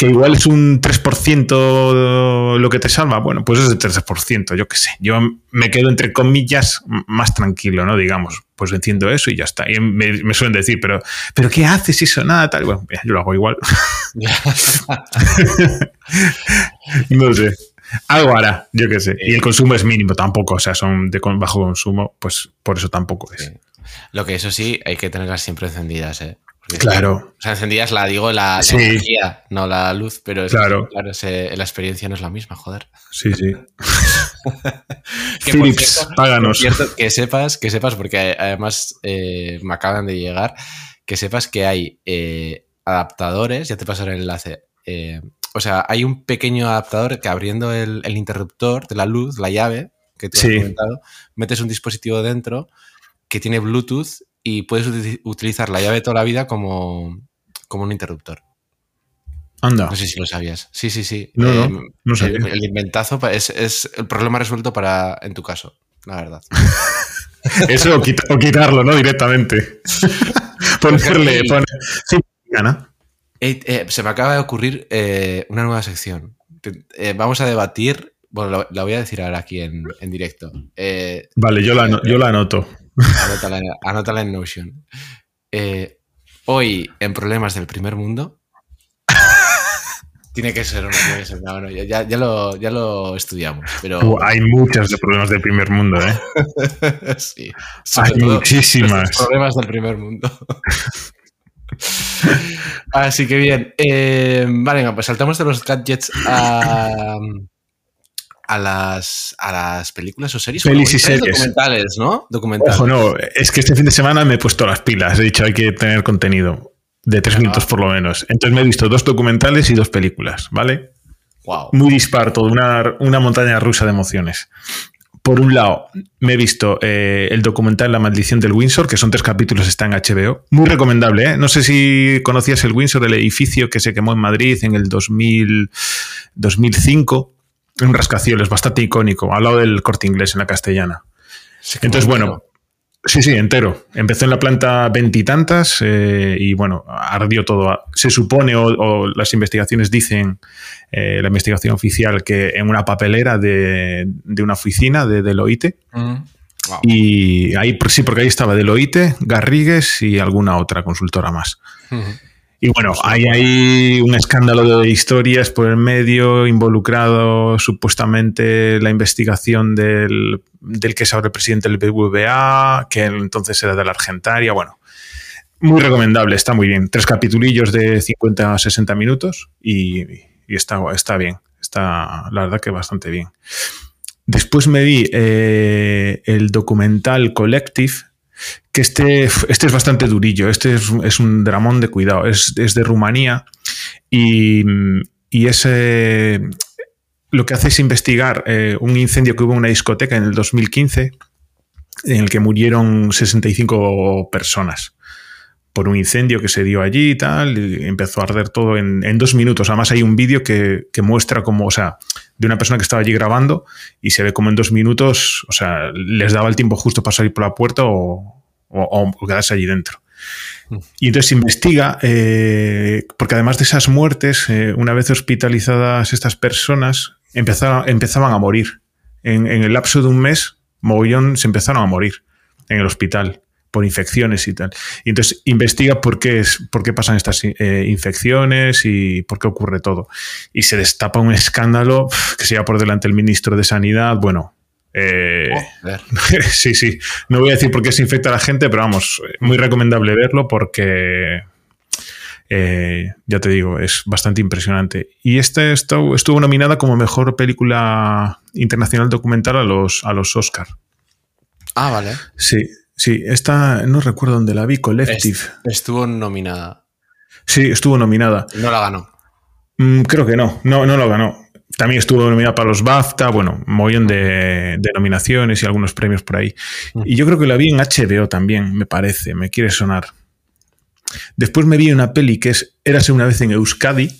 que igual es un 3% lo que te salva, bueno, pues es el 3%, yo qué sé. Yo me quedo entre comillas más tranquilo, ¿no? Digamos, pues entiendo eso y ya está. Y me, suelen decir, pero, pero ¿qué haces eso? Nada, tal. Bueno, yo lo hago igual. [LAUGHS] no sé. Algo hará, yo qué sé. Y el consumo es mínimo tampoco, o sea, son de bajo consumo, pues por eso tampoco es.
Lo que eso sí, hay que tenerlas siempre encendidas, ¿eh?
Claro.
O sea, encendidas la digo la, energía, no la luz, pero es,
claro,
claro la experiencia no es la misma, joder.
Sí, sí. [LAUGHS] Philips, páganos.
que sepas, que sepas, porque además eh, me acaban de llegar, que sepas que hay eh, adaptadores, ya te pasaré el enlace. Eh, o sea, hay un pequeño adaptador que abriendo el, interruptor de la luz, la llave que te has comentado, metes un dispositivo dentro que tiene Bluetooth y puedes utilizar la llave toda la vida como, como un interruptor.
Anda.
No sé si lo sabías. Sí, sí, sí.
No, no,
eh, El, inventazo es, es, el problema resuelto para, en tu caso, la verdad. [LAUGHS]
Eso o, quitarlo, ¿no? Directamente. [LAUGHS] Ponerle. Sí, gana.
Eh, se me acaba de ocurrir eh, una nueva sección. vamos a debatir. Bueno, la, voy a decir ahora aquí en, en directo.
vale, yo la, yo la anoto.
Anótala, en Notion. Eh, hoy, en problemas del primer mundo. [LAUGHS] tiene que ser una. ya, ya, lo, estudiamos. Pero...
hay muchos de problemas del primer mundo, ¿eh? [LAUGHS]
sí.
Hay muchísimas.
Problemas del primer mundo. [LAUGHS] Así que bien. Eh, vale, pues saltamos de los gadgets a a las, a las películas o series.
Pelis y series.
Documentales, ¿no? Documentales.
Ojo, no, es que este fin de semana me he puesto las pilas. He dicho, hay que tener contenido de tres minutos por lo menos. Entonces me he visto dos documentales y dos películas, ¿vale?
Wow.
Muy dispar, todo, una, una montaña rusa de emociones. Por un lado, me he visto eh, el documental La maldición del Windsor, que son tres capítulos, está en HBO. Muy recomendable, ¿eh? No sé si conocías el Windsor, el edificio que se quemó en Madrid en el 2000, 2005 un rascacielos bastante icónico, al lado del corte inglés en la castellana. Entonces, bueno, sí, sí, entero. Empezó en la planta veintitantas eh, y bueno, ardió todo. Se supone, o, las investigaciones dicen, eh, la investigación oficial, que en una papelera de, una oficina de Deloitte. Mm. Y ahí sí, porque ahí estaba Deloitte, Garrigues y alguna otra consultora más. Y bueno, hay ahí un escándalo de historias por el medio, involucrado supuestamente la investigación del, que es ahora el presidente del BBVA, que entonces era de la Argentaria. Bueno, muy recomendable, está muy bien. Tres capitulillos de 50 a 60 minutos y, está, está bien. Está, la verdad que bastante bien. Después me vi eh, el documental Collective que este, este es bastante durillo, este es, un dramón de cuidado, es, de Rumanía y, y lo que hace es investigar eh, un incendio que hubo en una discoteca en el 2015 en el que murieron 65 personas por un incendio que se dio allí y tal, y empezó a arder todo en, dos minutos. Además hay un vídeo que, que, muestra como, o sea, de una persona que estaba allí grabando y se ve como en dos minutos, o sea, les daba el tiempo justo para salir por la puerta o, o, quedarse allí dentro. Mm. Y entonces investiga, eh, porque además de esas muertes, eh, una vez hospitalizadas estas personas, empezaron, empezaban a morir. En, el lapso de un mes, mogollón se empezaron a morir en el hospital por infecciones y tal. Y entonces investiga por qué, es, por qué pasan estas eh, infecciones y por qué ocurre todo. Y se destapa un escándalo que se lleva por delante el ministro de Sanidad. Bueno, eh, [LAUGHS] sí, sí. No voy a decir por qué se infecta la gente, pero vamos, muy recomendable verlo porque eh, ya te digo, es bastante impresionante. Y este estuvo, estuvo, nominada como mejor película internacional documental a los, a los Oscar.
Ah, vale.
Sí, sí, esta no recuerdo dónde la vi, Collective.
Estuvo nominada.
Sí, estuvo nominada.
No la ganó.
Mm, creo que no, no, no lo ganó. También estuvo nominada para los BAFTA, bueno, un de, de, nominaciones y algunos premios por ahí. Mm. Y yo creo que la vi en HBO también, me parece, me quiere sonar. Después me vi una peli que es Érase una vez en Euskadi,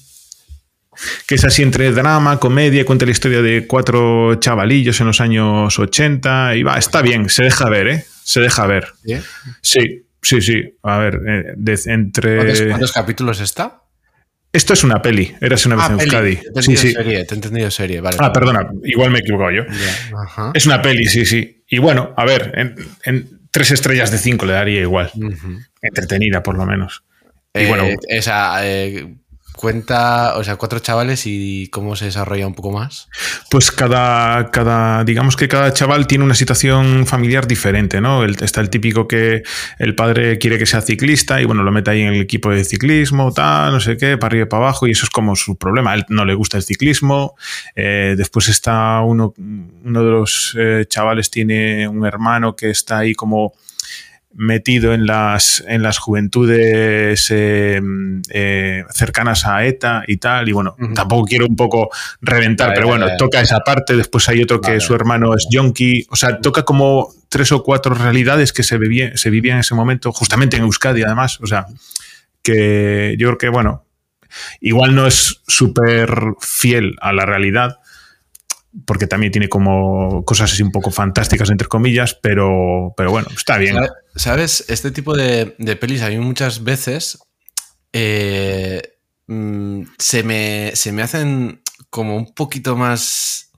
que es así entre drama, comedia, cuenta la historia de cuatro chavalillos en los años 80 y va, está bien, se deja ver, ¿eh? Se deja ver. Sí, sí, sí. A ver, eh, entre...
¿Cuántos, capítulos está?
Esto es una peli, Érase una vez ah, en Euskadi.
Te he sí, serie, te he entendido serie, vale.
Ah, perdona, igual me he equivocado yo. Es una peli, sí, sí. Y bueno, a ver, en tres estrellas de cinco le daría igual. Entretenida, por lo menos.
y bueno. Eh, esa eh, cuenta, o sea, cuatro chavales y cómo se desarrolla un poco más.
Pues cada, cada, digamos que cada chaval tiene una situación familiar diferente, ¿no? está el típico que el padre quiere que sea ciclista y bueno, lo mete ahí en el equipo de ciclismo, tal, no sé qué, para arriba y para abajo y eso es como su problema. Él no le gusta el ciclismo. Eh, después está uno, uno de los eh, chavales tiene un hermano que está ahí como metido en las, en las juventudes eh, eh, cercanas a ETA y tal. Y bueno, tampoco quiero un poco reventar, pero bueno, toca esa parte. Después hay otro que su hermano es yonki. O sea, toca como tres o cuatro realidades que se, vivían, se vivían en ese momento, justamente en Euskadi además. O sea, que yo creo que, bueno, igual no es súper fiel a la realidad, porque también tiene como cosas así un poco fantásticas, entre comillas, pero, pero bueno, está bien.
¿Sabes? Este tipo de, pelis a mí muchas veces eh, mm, se, me, se me hacen como un poquito más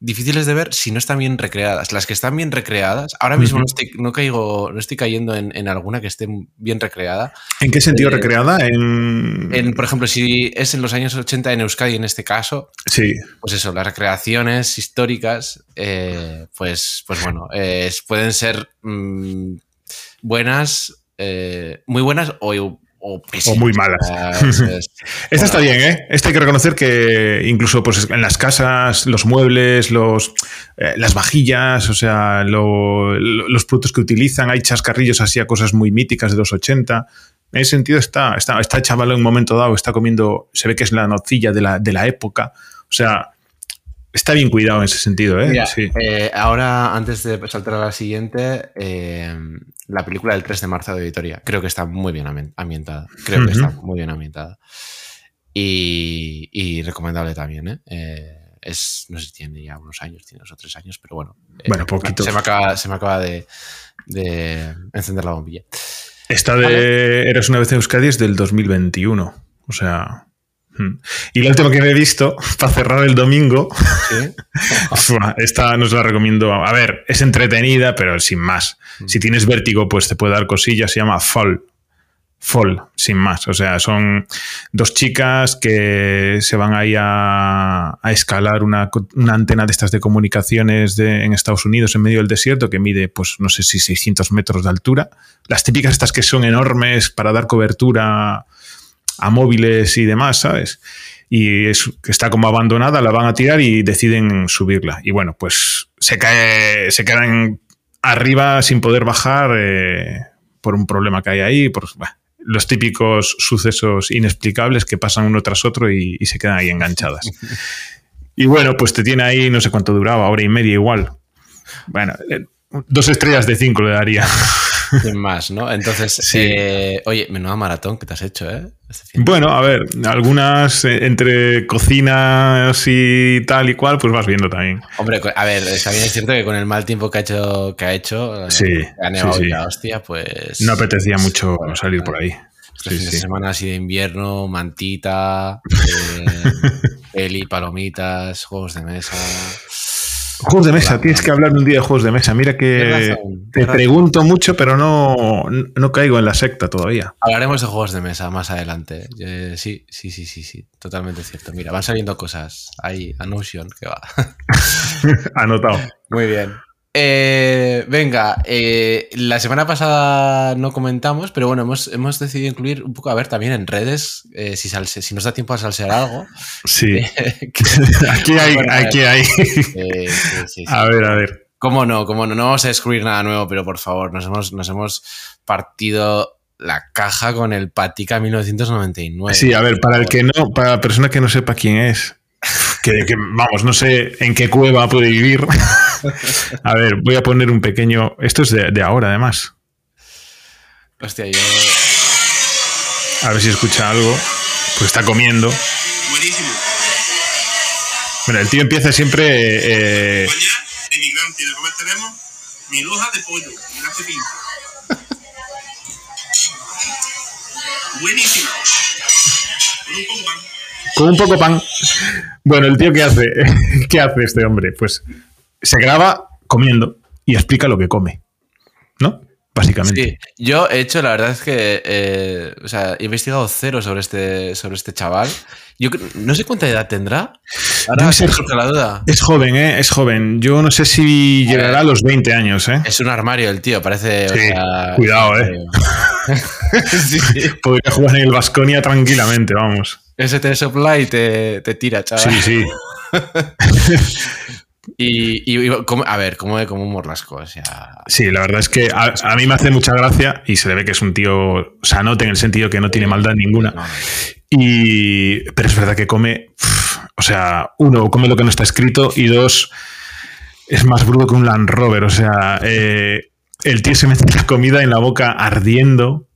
difíciles de ver si no están bien recreadas. Las que están bien recreadas, ahora mismo no, estoy, no, caigo, no estoy cayendo en, alguna que esté bien recreada.
¿En qué sentido eh, recreada? En...
por ejemplo, si es en los años 80 en Euskadi en este caso,
sí.
pues eso, las recreaciones históricas, eh, pues, pues bueno, pueden ser mm, buenas, eh, muy buenas o o,
muy malas. [LAUGHS] [LAUGHS] Esta está bien, ¿eh? Esta hay que reconocer que incluso pues, en las casas, los muebles, los, eh, las vajillas, o sea, los productos que utilizan, hay chascarrillos así a cosas muy míticas de los 80. En ese sentido está, está, está chaval en un momento dado, está comiendo, se ve que es la nocilla de la, de la época. O sea, Está bien cuidado en ese sentido, ¿eh?
eh ahora, antes de saltar a la siguiente, eh, la película del 3 de marzo de Vitoria. Creo que está muy bien ambientada. Creo que está muy bien ambientada. Y, recomendable también, ¿eh? ¿eh? es, no sé si tiene ya unos años, tiene dos o tres años, pero bueno.
Bueno, poquito.
Se me acaba, se me acaba de, encender la bombilla.
Esta de Eres una vez en Euskadi es del 2021. O sea. Mm. Y la última que me he visto, [LAUGHS] para cerrar el domingo, [LAUGHS] esta nos la recomiendo. A ver, es entretenida, pero sin más. Mm. Si tienes vértigo, pues te puede dar cosillas. Se llama Fall. Fall, sin más. O sea, son dos chicas que se van ahí a, escalar una, antena de estas de comunicaciones de, en Estados Unidos, en medio del desierto, que mide, pues no sé si 600 metros de altura. Las típicas estas que son enormes para dar cobertura a móviles y demás, ¿sabes? Y es, está como abandonada, la van a tirar y deciden subirla. Y bueno, pues se cae, se quedan arriba sin poder bajar eh, por un problema que hay ahí, por los típicos sucesos inexplicables que pasan uno tras otro y, se quedan ahí enganchadas. y bueno, pues te tiene ahí, no sé cuánto duraba, hora y media igual. Bueno, eh, dos estrellas de cinco le daría.
Sin más, ¿no? Entonces, eh, oye, menuda maratón que te has hecho, ¿eh?
Este bueno, a ver, algunas eh, entre cocinas y tal y cual, pues vas viendo también.
Hombre, a ver, también es cierto que con el mal tiempo que ha hecho, que ha hecho,
eh, sí,
la hostia, pues.
No apetecía mucho salir por ahí.
Tres fines de semana así de invierno, mantita, [LAUGHS] peli, palomitas, juegos de mesa.
Juegos de mesa, tienes que hablar un día de juegos de mesa. Mira que te pregunto mucho, pero no, no caigo en la secta todavía.
Hablaremos de juegos de mesa más adelante. Eh, sí, sí, sí, sí, sí, totalmente cierto. Mira, van saliendo cosas. Hay Notion que va. [LAUGHS]
Anotado.
Muy bien. Eh, venga, eh, la semana pasada no comentamos, pero bueno, hemos, hemos, decidido incluir un poco, a ver, también en redes, eh, si, salse, si nos da tiempo a salsear algo. [LAUGHS]
Sí. [LAUGHS] aquí hay, aquí hay. a ver, a ver.
¿Cómo no? ¿Cómo no? No vamos a descubrir nada nuevo, pero por favor, nos hemos, nos hemos partido la caja con el Patica 1999.
Sí, a ver, para el que no, para la persona que no sepa quién es, [LAUGHS] que, vamos, no sé en qué cueva puede vivir. a ver, voy a poner un pequeño. Esto es de, ahora, además.
Hostia, yo.
A ver si escucha algo. Pues está comiendo. Buenísimo. Mira, el tío empieza siempre. Eh, emigrante, de comer tenemos mi loja de pollo, Buenísima. Con un poco pan. Con un poco pan. Bueno, el tío, ¿qué hace? [LAUGHS] ¿Qué hace este hombre? Pues se graba comiendo y explica lo que come. ¿No? Básicamente.
Sí, yo he hecho, la verdad es que eh, o sea, he investigado cero sobre este, sobre este chaval. Yo no sé cuánta edad tendrá. Ahora
ser, la duda. Es joven, ¿eh? Es joven. Yo no sé si llegará a los 20 años, ¿eh?
Es un armario el tío, parece.
cuidado, ¿eh? [LAUGHS] sí. [LAUGHS] Podría jugar en el Vasconia tranquilamente, vamos.
Ese te sopla y te, te tira, chaval.
Sí, sí. [LAUGHS]
Y, a ver, ¿cómo ve como un morlasco? O sea...
Sí, la verdad es que a, mí me hace mucha gracia y se le ve que es un tío sanote en el sentido que no tiene maldad ninguna. Y, pero es verdad que come, o sea, uno, come lo que no está escrito y dos, es más bruto que un Land Rover. O sea, eh, el tío se mete la comida en la boca ardiendo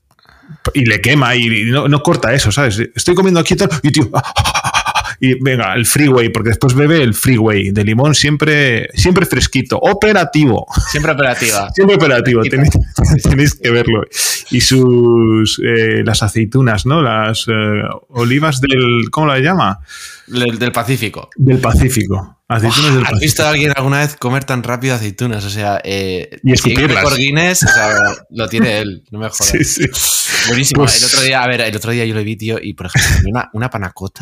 y le quema y no, no corta eso, ¿sabes? Estoy comiendo aquí y tío, y venga, el freeway, porque después bebe el freeway de limón siempre, siempre fresquito, operativo.
Siempre operativa. [LAUGHS]
siempre operativo, tenéis, [LAUGHS] que verlo. Y sus, eh, las aceitunas, ¿no? Las eh, olivas del, ¿cómo la llama?
Del, Pacífico.
Del Pacífico.
Aceitunas ¿Has visto a alguien alguna vez comer tan rápido aceitunas? O sea, eh,
y escupirlas.
por Guinness, o sea, lo tiene él, no me [LAUGHS] jodas. Sí, sí. Buenísimo. Pues el otro día, a ver, el otro día yo lo vi, tío, y por ejemplo, una, una panacota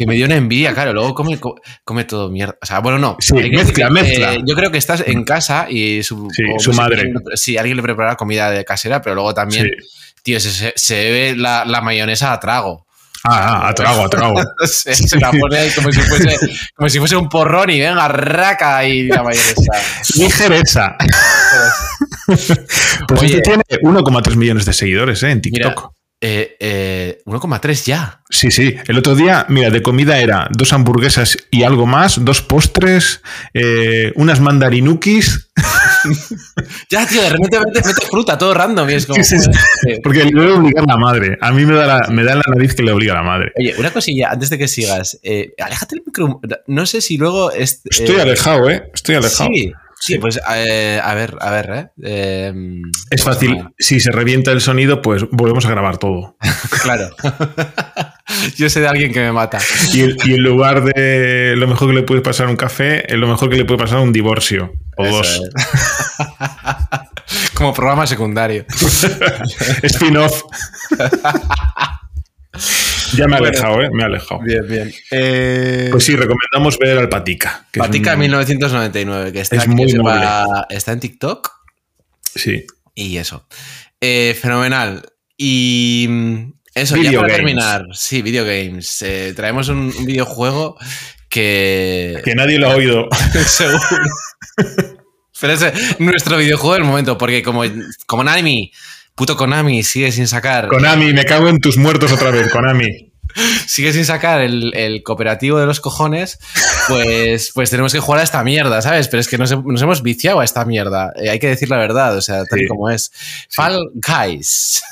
que me dio una envidia, claro. Luego come, come todo mierda. O sea, bueno, no.
Sí, mezcla, mezcla.
yo creo que estás en casa y su,
su madre.
sí, alguien le prepara comida de casera, pero luego también, tío, se, se la, mayonesa a trago.
Ah, ah a trago, a trago.
se, la pone ahí como si, fuese, como si fuese un porrón y venga, raca y la mayonesa.
Ligereza. pues este tiene 1,3 millones de seguidores ¿eh? en TikTok.
Eh, eh, 1,3 ya.
Sí, sí. El otro día, mira, de comida era dos hamburguesas y algo más, dos postres, eh, unas mandarinukis. [LAUGHS]
ya, tío, de repente metes fruta, todo random. Y es como, [LAUGHS]
Porque le debe obligar la madre. A mí me da, la, me da la nariz que le obliga la madre.
Oye, una cosilla, antes de que sigas. Eh, aléjate el micro. No sé si luego.
Estoy eh, alejado, ¿eh? Estoy alejado.
Sí. Sí, pues eh, a ver, a ver, ¿eh?
Em, es fácil. Si se revienta el sonido, pues volvemos a grabar todo. [LAUGHS]
claro. [LAUGHS] Yo sé de alguien que me mata.
Y, en lugar de lo mejor que le puede pasar un café, lo mejor que le puede pasar un divorcio. O dos. [LAUGHS]
Como programa secundario.
Spin-off. Ya me ha alejado, ¿eh? Me ha alejado.
Bien, bien.
Eh, pues sí, recomendamos ver al Patica.
Patica 1999, que está,
es muy
está en TikTok.
Sí.
Y eso. Eh, fenomenal. Y mm, eso, ya para terminar. Sí, videogames. Eh, traemos un, videojuego que.
Que nadie lo ha oído. [LAUGHS]
Seguro. [LAUGHS] Pero es nuestro videojuego del momento, porque como, como Nami Puto Konami sigue sin sacar.
Konami, me cago en tus muertos otra vez, Konami. [LAUGHS]
sigue sin sacar el, cooperativo de los cojones, pues, pues tenemos que jugar a esta mierda, ¿sabes? Pero es que nos, hemos viciado a esta mierda. Eh, hay que decir la verdad, o sea, tal y como es. Fall Guys.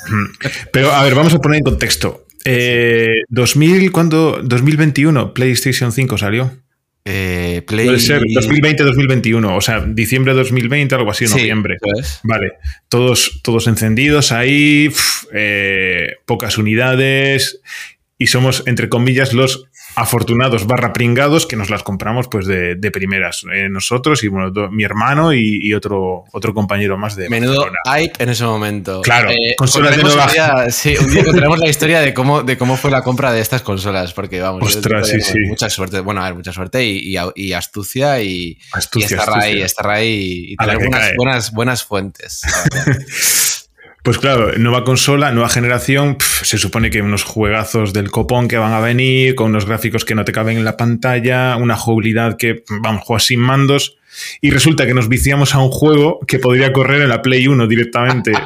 Pero a ver, vamos a poner en contexto. Eh, 2000, ¿cuándo? 2021, PlayStation 5 salió.
Eh,
Puede ser 2020-2021, o sea, diciembre de 2020, algo así, noviembre. Vale, todos, todos encendidos ahí, eh, pocas unidades y somos, entre comillas, los afortunados barra pringados que nos las compramos pues de, primeras. Eh, nosotros y bueno, mi hermano y, otro, otro compañero más de
Menudo hype en ese momento.
Claro,
eh, consolas de nueva... [LAUGHS] sí, un día contaremos la historia de cómo, de cómo fue la compra de estas consolas, porque vamos,
Ostras, sí, sí.
mucha suerte, bueno, a ver, mucha suerte y, astucia y, astucia, y estar ahí, estar ahí y tener buenas, buenas, fuentes. [LAUGHS]
Pues claro, nueva consola, nueva generación, se supone que unos juegazos del copón que van a venir, con unos gráficos que no te caben en la pantalla, una jugabilidad que, vamos, juegas sin mandos, y resulta que nos viciamos a un juego que podría correr en la Play 1 directamente. [LAUGHS]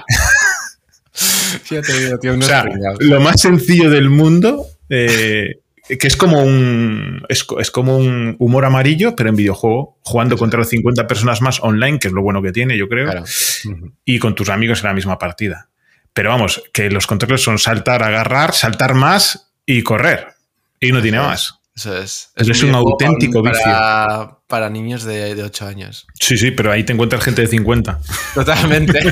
[LAUGHS] o sea, lo más sencillo del mundo, eh, que es como un es, como un humor amarillo, pero en videojuego, jugando contra 50 personas más online, que es lo bueno que tiene, yo creo, y con tus amigos en la misma partida. Pero vamos, que los controles son saltar, agarrar, saltar más y correr. Y no tiene más.
Eso es.
Es, un, auténtico
vicio. Para niños de, 8 años.
Sí, sí, pero ahí te encuentras gente de 50.
Totalmente. [LAUGHS]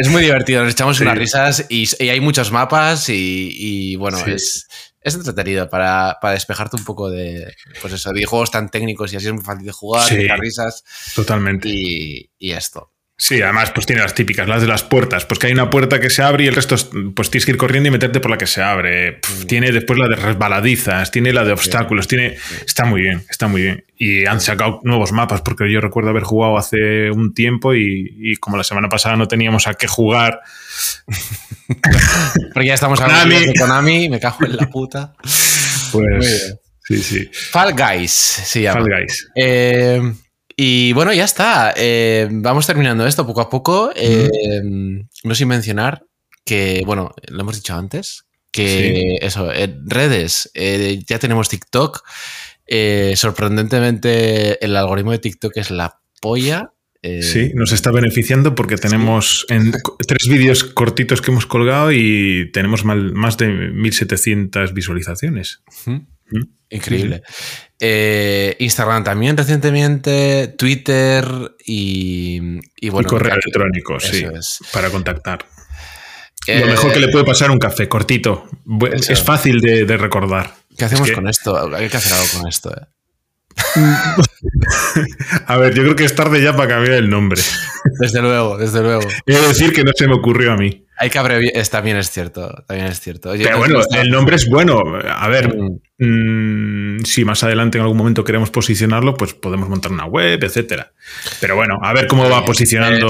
es muy divertido. Nos echamos unas risas y, hay muchos mapas y, bueno, es, es entretenido para, despejarte un poco de, pues eso, de juegos tan técnicos y así es muy fácil de jugar, sí, risas.
Totalmente.
Y, y esto.
Sí, además, pues tiene las típicas, las de las puertas. Pues que hay una puerta que se abre y el resto, pues tienes que ir corriendo y meterte por la que se abre. tiene después la de resbaladizas, tiene la de obstáculos, tiene. Está muy bien, está muy bien. Y han sacado nuevos mapas, porque yo recuerdo haber jugado hace un tiempo y, como la semana pasada no teníamos a qué jugar. [LAUGHS]
porque ya estamos hablando de Konami, me cago en la puta.
Pues. Sí, sí.
Fall Guys se llama.
Fall Guys.
Eh, y bueno, ya está. Eh, vamos terminando esto poco a poco. Eh, no sin mencionar que, bueno, lo hemos dicho antes, que eso, en redes, eh, ya tenemos TikTok. sorprendentemente, el algoritmo de TikTok es la polla.
sí, nos está beneficiando porque tenemos en tres vídeos cortitos que hemos colgado y tenemos más de 1700 visualizaciones.
Increíble. Eh, Instagram también recientemente, Twitter y, bueno.
Y correo electrónico, sí. Para contactar. Lo mejor que le puede pasar un café cortito. Es fácil de, recordar.
¿Qué hacemos con esto? Hay que hacer algo con esto. ¿eh? [LAUGHS]
a ver, yo creo que es tarde ya para cambiar el nombre.
Desde luego, desde luego.
Quiero decir que no se me ocurrió a mí.
Hay que abreviar. También es cierto. También es cierto.
Pero bueno, el nombre es bueno. A ver, mm. Si más adelante en algún momento queremos posicionarlo, pues podemos montar una web, etcétera. Pero bueno, a ver cómo va posicionando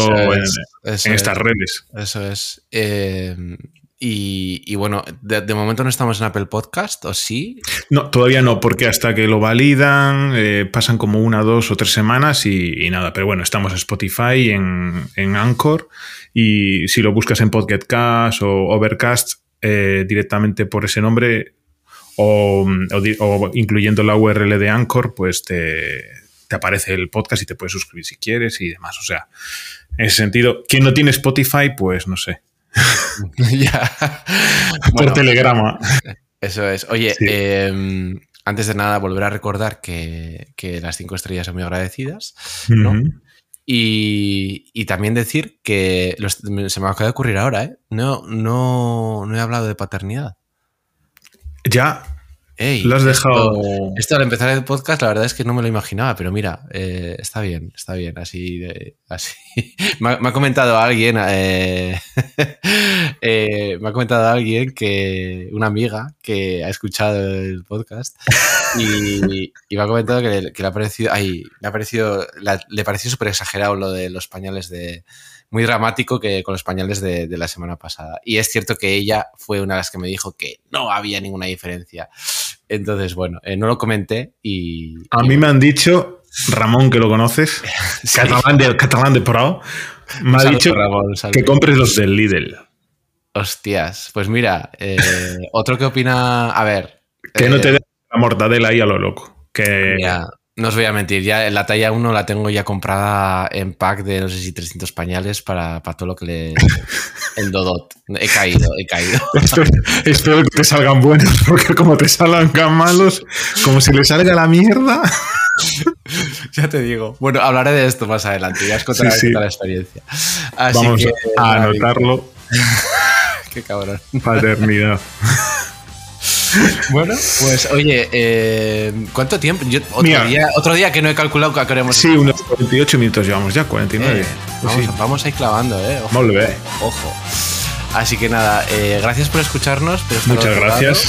en, estas redes.
Eso es. Eh, y, bueno, de, momento no estamos en Apple Podcast, ¿o sí?
No, todavía no, porque hasta que lo validan eh, pasan como una, dos o tres semanas y, nada. Pero bueno, estamos en Spotify, en, en Anchor y si lo buscas en Podcast o Overcast eh, directamente por ese nombre o, incluyendo la URL de Anchor, pues te, aparece el podcast y te puedes suscribir si quieres y demás. O sea, en ese sentido, quien no tiene Spotify, pues no sé. [LAUGHS]
ya.
por telegrama.
Eso es. Oye, em, antes de nada, volver a recordar que, las cinco estrellas son muy agradecidas. ¿no? Y, también decir que se me acaba de ocurrir ahora, ¿eh? No, no, no he hablado de paternidad.
Ya, lo has dejado.
Esto, al empezar el podcast, la verdad es que no me lo imaginaba, pero mira, eh, está bien, está bien. Así, así. [LAUGHS] me, ha, comentado alguien, eh, [LAUGHS] eh, me ha comentado alguien que una amiga que ha escuchado el podcast y, me ha comentado que, le ha parecido, ay, le ha parecido, le pareció súper exagerado lo de los pañales de muy dramático que con los pañales de, la semana pasada. Y es cierto que ella fue una de las que me dijo que no había ninguna diferencia. Entonces, bueno, eh, no lo comenté y...
A mí me han dicho, Ramón, que lo conoces, [LAUGHS] catalán, de, catalán de Pro, me ha dicho que compres los del Lidl.
Hostias, pues mira, eh, otro que opina, a ver...
Que no te eh, dé la mortadela ahí a lo loco. Que...
No os voy a mentir, ya la talla 1 la tengo ya comprada en pack de no sé si 300 pañales para, todo lo que le. [LAUGHS] El Dodot. He caído, he caído. [LAUGHS]
Espero, que te salgan buenos, porque como te salgan malos, como si le salga la mierda. [LAUGHS]
ya te digo. Bueno, hablaré de esto más adelante, ya os contaré la experiencia.
Vamos a anotarlo.
Qué cabrón.
Paternidad. [LAUGHS]
bueno, pues oye, eh, ¿cuánto tiempo? otro, día, que no he calculado que queremos.
Sí, unos 48 minutos llevamos ya, 49. Eh,
pues vamos, a ir clavando, ¿eh?
Ojo,
ojo. Así que nada, eh, gracias por escucharnos.
Muchas gracias.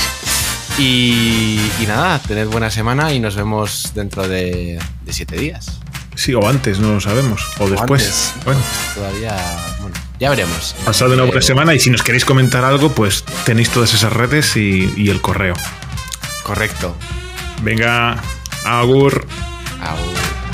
Y, nada, tened buena semana y nos vemos dentro de, siete días.
Sí, o antes, no lo sabemos. O, después. bueno.
Todavía. Bueno, ya veremos.
Pasado una buena semana y si nos queréis comentar algo, pues tenéis todas esas redes y, y el correo.
Correcto.
Venga, agur.
Agur.